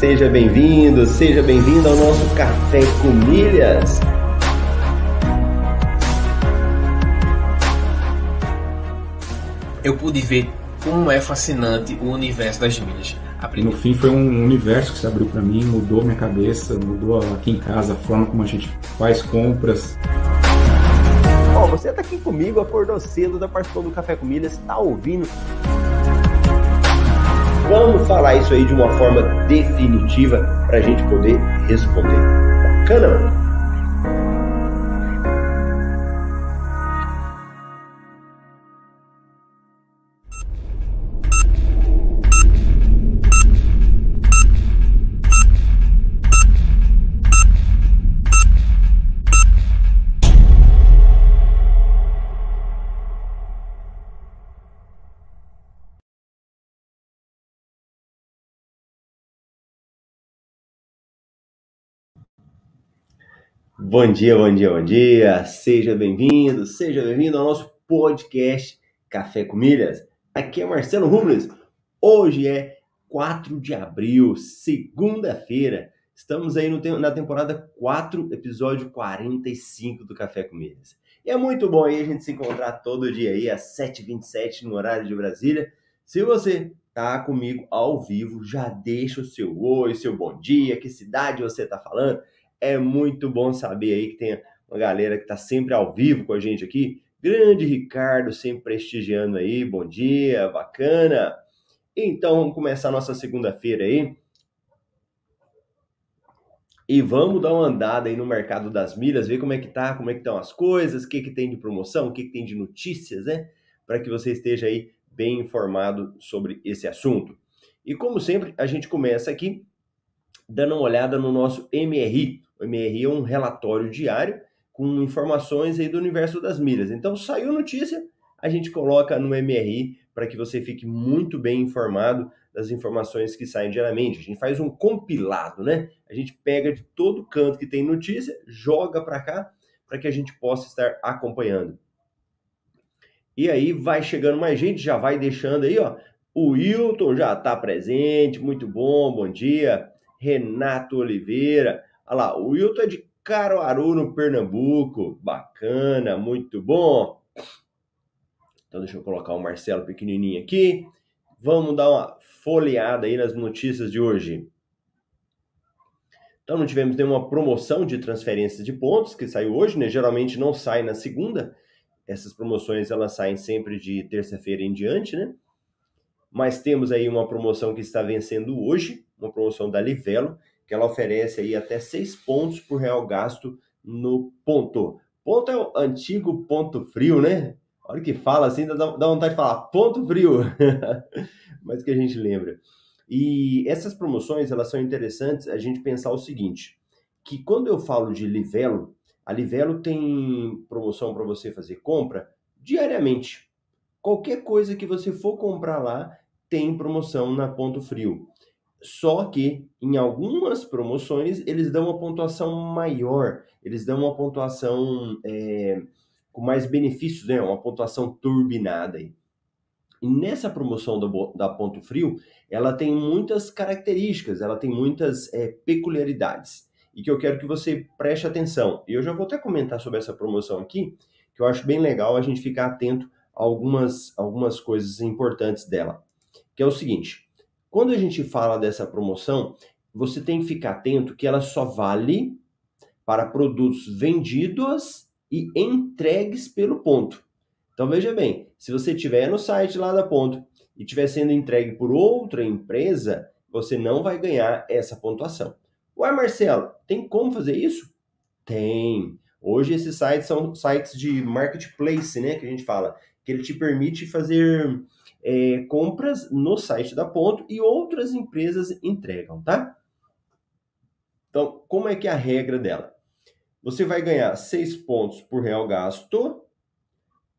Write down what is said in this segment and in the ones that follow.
seja bem-vindo, seja bem-vindo ao nosso Café com Milhas. Eu pude ver como é fascinante o universo das milhas. No fim foi um universo que se abriu para mim, mudou minha cabeça, mudou aqui em casa a forma como a gente faz compras. Ó, oh, você está aqui comigo, acordou cedo, da participando do Café com Milhas, está ouvindo Vamos falar isso aí de uma forma definitiva para a gente poder responder. Bacana? Bom dia, bom dia, bom dia. Seja bem-vindo, seja bem-vindo ao nosso podcast Café com Milhas. Aqui é Marcelo Rubles. Hoje é 4 de abril, segunda-feira. Estamos aí no, na temporada 4, episódio 45 do Café com Milhas. E é muito bom aí a gente se encontrar todo dia aí às 7h27 no horário de Brasília. Se você tá comigo ao vivo, já deixa o seu oi, seu bom dia, que cidade você tá falando é muito bom saber aí que tem uma galera que está sempre ao vivo com a gente aqui. Grande Ricardo, sempre prestigiando aí. Bom dia, bacana. Então, vamos começar nossa segunda-feira aí. E vamos dar uma andada aí no mercado das milhas, ver como é que tá, como é que estão as coisas, o que que tem de promoção, o que que tem de notícias, né? Para que você esteja aí bem informado sobre esse assunto. E como sempre, a gente começa aqui dando uma olhada no nosso MRI, o MRI é um relatório diário com informações aí do universo das milhas. Então, saiu notícia, a gente coloca no MRI para que você fique muito bem informado das informações que saem diariamente. A gente faz um compilado, né? A gente pega de todo canto que tem notícia, joga para cá para que a gente possa estar acompanhando. E aí vai chegando mais gente, já vai deixando aí, ó. O Wilton já está presente, muito bom, bom dia. Renato Oliveira, Olha lá, o Wilton é de Caruaru, no Pernambuco. Bacana, muito bom. Então deixa eu colocar o Marcelo pequenininho aqui. Vamos dar uma folheada aí nas notícias de hoje. Então não tivemos nenhuma promoção de transferência de pontos que saiu hoje, né? Geralmente não sai na segunda. Essas promoções elas saem sempre de terça-feira em diante, né? Mas temos aí uma promoção que está vencendo hoje, uma promoção da Livelo, que ela oferece aí até seis pontos por real gasto no ponto. Ponto é o antigo ponto frio, né? A hora que fala assim, dá, dá vontade de falar ponto frio, mas que a gente lembra. E essas promoções, elas são interessantes a gente pensar o seguinte, que quando eu falo de Livelo, a Livelo tem promoção para você fazer compra diariamente. Qualquer coisa que você for comprar lá tem promoção na Ponto Frio. Só que em algumas promoções eles dão uma pontuação maior, eles dão uma pontuação é, com mais benefícios, né? uma pontuação turbinada. Aí. E nessa promoção da, da Ponto Frio, ela tem muitas características, ela tem muitas é, peculiaridades e que eu quero que você preste atenção. E eu já vou até comentar sobre essa promoção aqui, que eu acho bem legal a gente ficar atento a algumas, algumas coisas importantes dela. Que é o seguinte: quando a gente fala dessa promoção, você tem que ficar atento que ela só vale para produtos vendidos e entregues pelo ponto. Então veja bem, se você estiver no site lá da ponto e estiver sendo entregue por outra empresa, você não vai ganhar essa pontuação. Ué, Marcelo, tem como fazer isso? Tem. Hoje esses sites são sites de marketplace, né, que a gente fala, que ele te permite fazer é, compras no site da Ponto e outras empresas entregam, tá? Então, como é que é a regra dela? Você vai ganhar 6 pontos por real gasto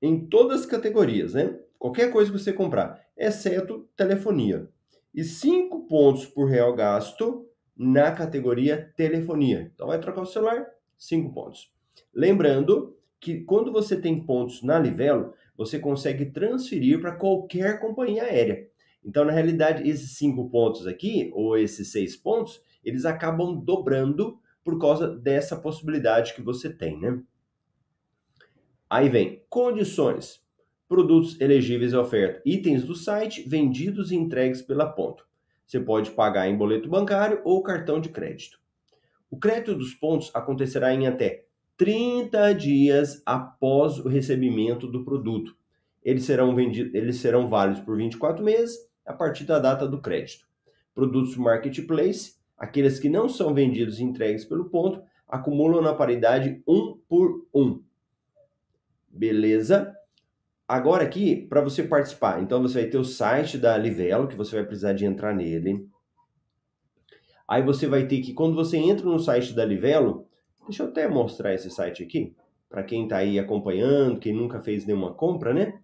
em todas as categorias, né? Qualquer coisa que você comprar, exceto telefonia. E 5 pontos por real gasto na categoria telefonia. Então, vai trocar o celular, 5 pontos. Lembrando que quando você tem pontos na Livelo, você consegue transferir para qualquer companhia aérea. Então, na realidade, esses cinco pontos aqui, ou esses seis pontos, eles acabam dobrando por causa dessa possibilidade que você tem, né? Aí vem condições, produtos elegíveis à oferta, itens do site vendidos e entregues pela ponto. Você pode pagar em boleto bancário ou cartão de crédito. O crédito dos pontos acontecerá em até 30 dias após o recebimento do produto. Eles serão vendidos, eles serão válidos por 24 meses a partir da data do crédito. Produtos marketplace, aqueles que não são vendidos e entregues pelo ponto, acumulam na paridade 1 por 1. Beleza? Agora aqui, para você participar, então você vai ter o site da Livelo, que você vai precisar de entrar nele. Aí você vai ter que, quando você entra no site da Livelo, deixa eu até mostrar esse site aqui, para quem está aí acompanhando, quem nunca fez nenhuma compra, né?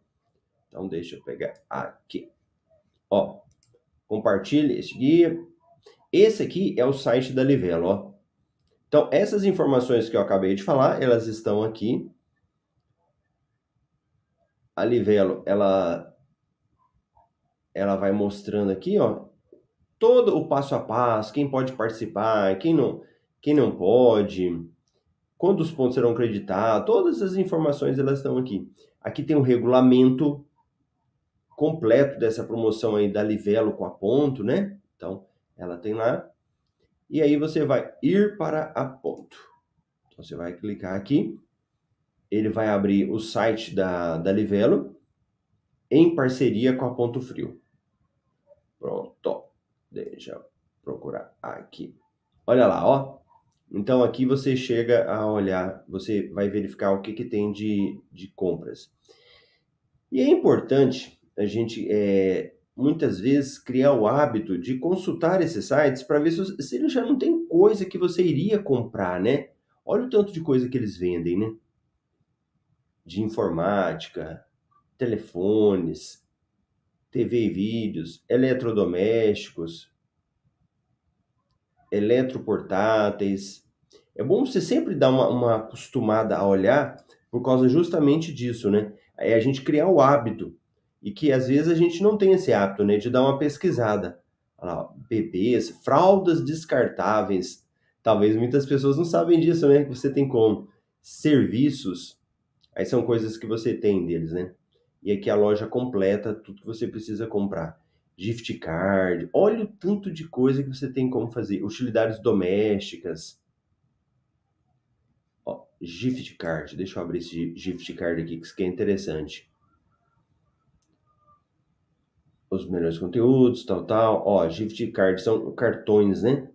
Então deixa eu pegar aqui. Ó, compartilhe esse guia. Esse aqui é o site da Livelo, ó. Então, essas informações que eu acabei de falar, elas estão aqui. A Livelo, ela ela vai mostrando aqui, ó, todo o passo a passo, quem pode participar, quem não, quem não pode, quando os pontos serão creditados, todas as informações elas estão aqui. Aqui tem um regulamento completo dessa promoção aí da Livelo com a ponto, né? Então, ela tem lá. E aí você vai ir para a ponto. Então, você vai clicar aqui. Ele vai abrir o site da, da Livelo em parceria com a Ponto Frio. Pronto. Deixa eu procurar aqui. Olha lá, ó. Então aqui você chega a olhar, você vai verificar o que, que tem de, de compras. E é importante a gente é, muitas vezes criar o hábito de consultar esses sites para ver se, se já não tem coisa que você iria comprar, né? Olha o tanto de coisa que eles vendem, né? De informática, telefones, TV e vídeos, eletrodomésticos, eletroportáteis. É bom você sempre dar uma, uma acostumada a olhar por causa justamente disso, né? É a gente criar o hábito e que às vezes a gente não tem esse hábito, né, de dar uma pesquisada. Lá, bebês, fraldas descartáveis. Talvez muitas pessoas não sabem disso, né? Que você tem como serviços. Aí são coisas que você tem deles, né? E aqui a loja completa tudo que você precisa comprar. Gift card, olha o tanto de coisa que você tem como fazer. Utilidades domésticas. Ó, gift card, deixa eu abrir esse gift card aqui que é interessante os melhores conteúdos, tal, tal. Ó, gift card são cartões, né?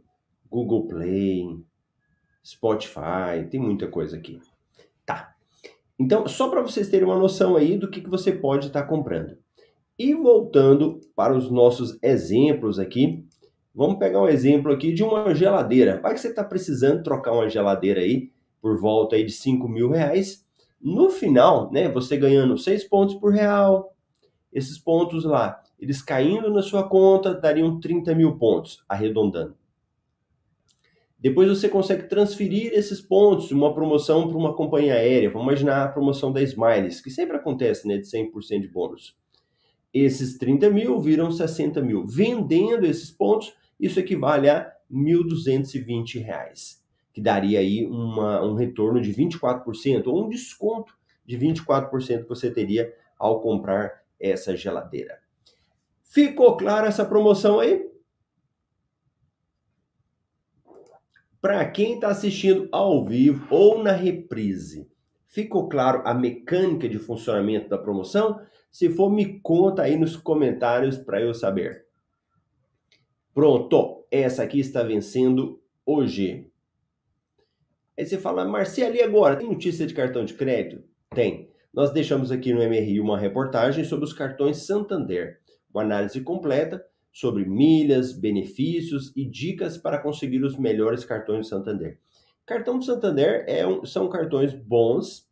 Google Play, Spotify, tem muita coisa aqui. Tá. Então, só para vocês terem uma noção aí do que, que você pode estar tá comprando. E voltando para os nossos exemplos aqui, vamos pegar um exemplo aqui de uma geladeira. Vai que você está precisando trocar uma geladeira aí por volta aí de 5 mil reais. No final, né, você ganhando 6 pontos por real, esses pontos lá eles caindo na sua conta dariam 30 mil pontos, arredondando. Depois você consegue transferir esses pontos uma promoção para uma companhia aérea. Vamos imaginar a promoção da Smiles, que sempre acontece, né, de 100% de bônus. Esses 30 mil viram 60 mil. Vendendo esses pontos, isso equivale a R$ 1.220, que daria aí uma, um retorno de 24%, ou um desconto de 24% que você teria ao comprar essa geladeira. Ficou clara essa promoção aí? Para quem está assistindo ao vivo ou na reprise, ficou claro a mecânica de funcionamento da promoção? Se for, me conta aí nos comentários para eu saber. Pronto, essa aqui está vencendo hoje. Aí você fala, Marcelo, e agora? Tem notícia de cartão de crédito? Tem. Nós deixamos aqui no MRI uma reportagem sobre os cartões Santander uma análise completa sobre milhas, benefícios e dicas para conseguir os melhores cartões Santander. Cartão Santander é um, são cartões bons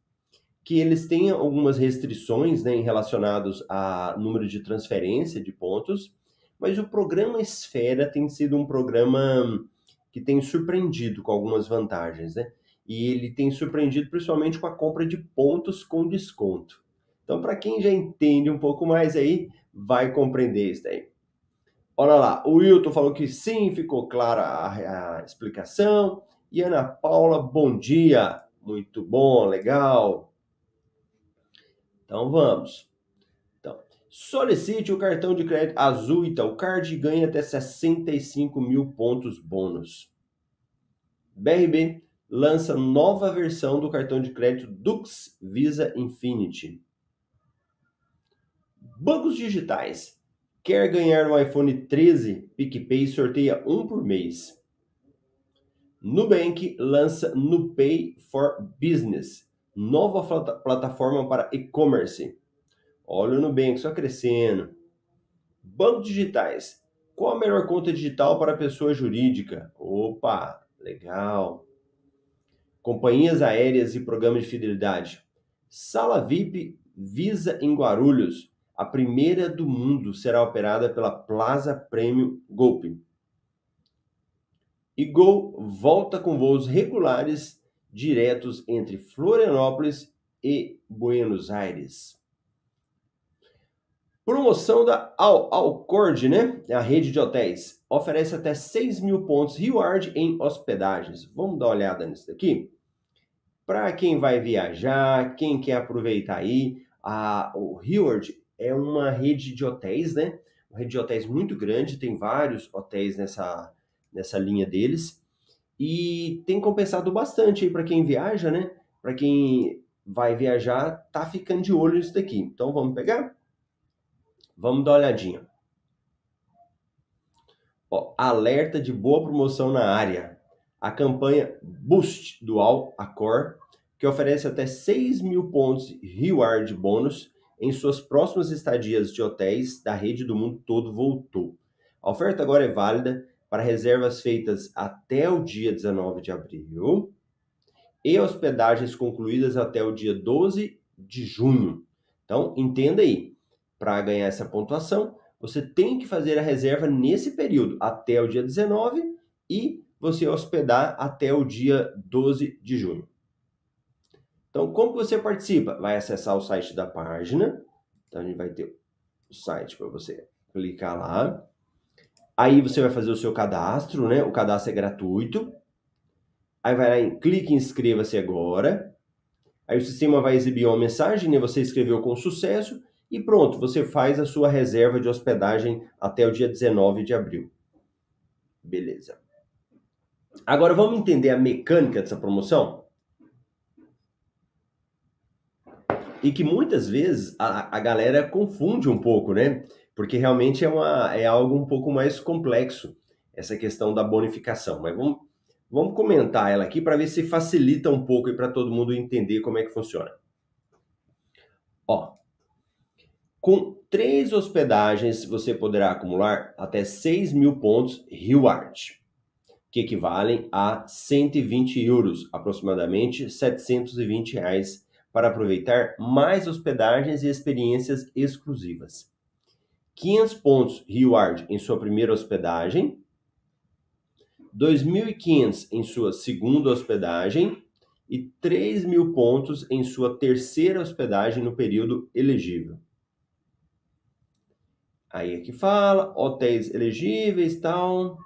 que eles têm algumas restrições né, relacionados a número de transferência de pontos, mas o programa Esfera tem sido um programa que tem surpreendido com algumas vantagens, né? E ele tem surpreendido principalmente com a compra de pontos com desconto. Então, para quem já entende um pouco mais aí, vai compreender isso daí. Olha lá, o Wilton falou que sim, ficou clara a, a explicação. E Ana Paula, bom dia. Muito bom, legal. Então vamos. Então, solicite o cartão de crédito Azul Card e ganhe até 65 mil pontos bônus. BRB lança nova versão do cartão de crédito Dux Visa Infinity. Bancos digitais. Quer ganhar um iPhone 13? PicPay sorteia um por mês. Nubank lança NuPay for Business, nova plataforma para e-commerce. Olha o Nubank só crescendo. Bancos digitais. Qual a melhor conta digital para pessoa jurídica? Opa, legal companhias aéreas e programas de fidelidade. Sala VIP Visa em Guarulhos, a primeira do mundo, será operada pela Plaza Premium Golpe. E Gol volta com voos regulares diretos entre Florianópolis e Buenos Aires. Promoção da Al Alcord, né? A rede de hotéis. Oferece até 6 mil pontos reward em hospedagens. Vamos dar uma olhada nisso daqui? Para quem vai viajar, quem quer aproveitar aí, a, o reward é uma rede de hotéis, né? Uma rede de hotéis muito grande, tem vários hotéis nessa, nessa linha deles. E tem compensado bastante aí para quem viaja, né? Para quem vai viajar, tá ficando de olho nisso daqui. Então vamos pegar? Vamos dar uma olhadinha. Ó, alerta de boa promoção na área. A campanha Boost Dual Accor, que oferece até 6 mil pontos reward bônus em suas próximas estadias de hotéis da rede do mundo todo, voltou. A oferta agora é válida para reservas feitas até o dia 19 de abril e hospedagens concluídas até o dia 12 de junho. Então, entenda aí, para ganhar essa pontuação, você tem que fazer a reserva nesse período, até o dia 19, e você hospedar até o dia 12 de junho. Então, como você participa? Vai acessar o site da página. Então, a gente vai ter o site para você clicar lá. Aí você vai fazer o seu cadastro, né? O cadastro é gratuito. Aí vai lá em clique inscreva-se agora. Aí o sistema vai exibir uma mensagem, né? Você escreveu com sucesso e pronto, você faz a sua reserva de hospedagem até o dia 19 de abril. Beleza. Agora vamos entender a mecânica dessa promoção? E que muitas vezes a, a galera confunde um pouco, né? Porque realmente é, uma, é algo um pouco mais complexo, essa questão da bonificação. Mas vamos, vamos comentar ela aqui para ver se facilita um pouco e para todo mundo entender como é que funciona. Ó, com três hospedagens, você poderá acumular até 6 mil pontos reward, que equivalem a 120 euros, aproximadamente 720 reais, para aproveitar mais hospedagens e experiências exclusivas. 500 pontos reward em sua primeira hospedagem, 2.500 em sua segunda hospedagem e 3 mil pontos em sua terceira hospedagem no período elegível. Aí aqui fala, hotéis elegíveis, tal.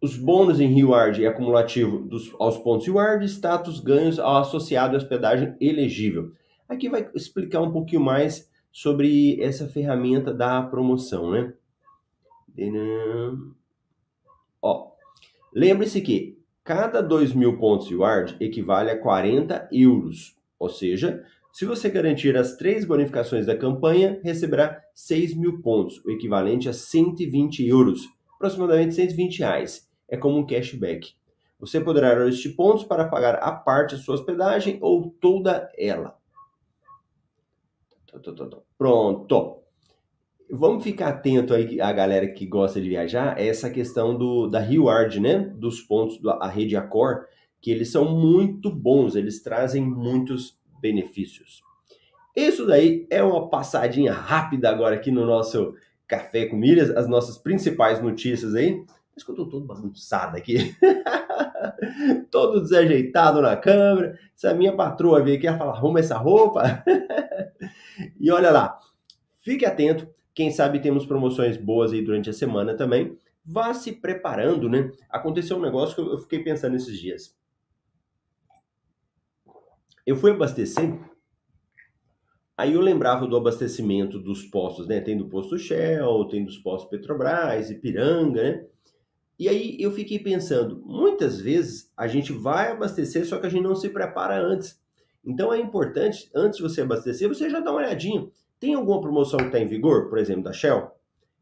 Os bônus em reward é acumulativo dos, aos pontos reward, status ganhos ao associado à hospedagem elegível. Aqui vai explicar um pouquinho mais sobre essa ferramenta da promoção, né? Ó, lembre-se que cada 2 mil pontos reward equivale a 40 euros, ou seja, se você garantir as três bonificações da campanha, receberá 6 mil pontos, o equivalente a 120 euros, aproximadamente 120 reais. É como um cashback. Você poderá usar estes pontos para pagar a parte da sua hospedagem ou toda ela. Pronto. Vamos ficar atento aí a galera que gosta de viajar, é essa questão do da reward, né? Dos pontos da rede Accor, que eles são muito bons, eles trazem muitos benefícios. Isso daí é uma passadinha rápida agora aqui no nosso Café com Milhas, as nossas principais notícias aí. Acho que eu tô todo bagunçado aqui. todo desajeitado na câmera. Se a minha patroa vir aqui, ela fala, arruma essa roupa. e olha lá, fique atento, Quem sabe temos promoções boas aí durante a semana também. Vá se preparando, né? Aconteceu um negócio que eu fiquei pensando esses dias. Eu fui abastecer, aí eu lembrava do abastecimento dos postos, né? Tem do posto Shell, tem dos postos Petrobras, Ipiranga, né? E aí eu fiquei pensando, muitas vezes a gente vai abastecer, só que a gente não se prepara antes. Então é importante, antes de você abastecer, você já dá uma olhadinha. Tem alguma promoção que está em vigor, por exemplo, da Shell?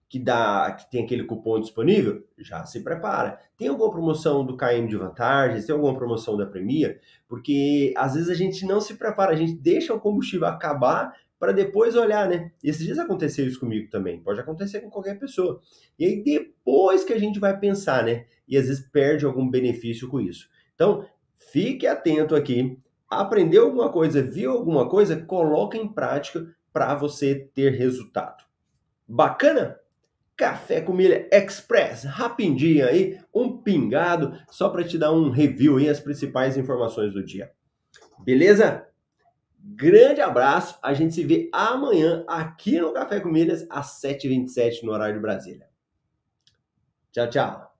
Que, dá, que tem aquele cupom disponível? Já se prepara. Tem alguma promoção do KM de vantagens? Tem alguma promoção da Premia? Porque às vezes a gente não se prepara, a gente deixa o combustível acabar para depois olhar, né? Esses dias aconteceu isso comigo também, pode acontecer com qualquer pessoa. E aí depois que a gente vai pensar, né? E às vezes perde algum benefício com isso. Então, fique atento aqui. Aprendeu alguma coisa, viu alguma coisa, coloca em prática para você ter resultado. Bacana? Café com Milha Express, rapidinho aí, um pingado, só para te dar um review e as principais informações do dia. Beleza? Grande abraço. A gente se vê amanhã aqui no Café com Milhas às 7h27 no horário de Brasília. Tchau, tchau.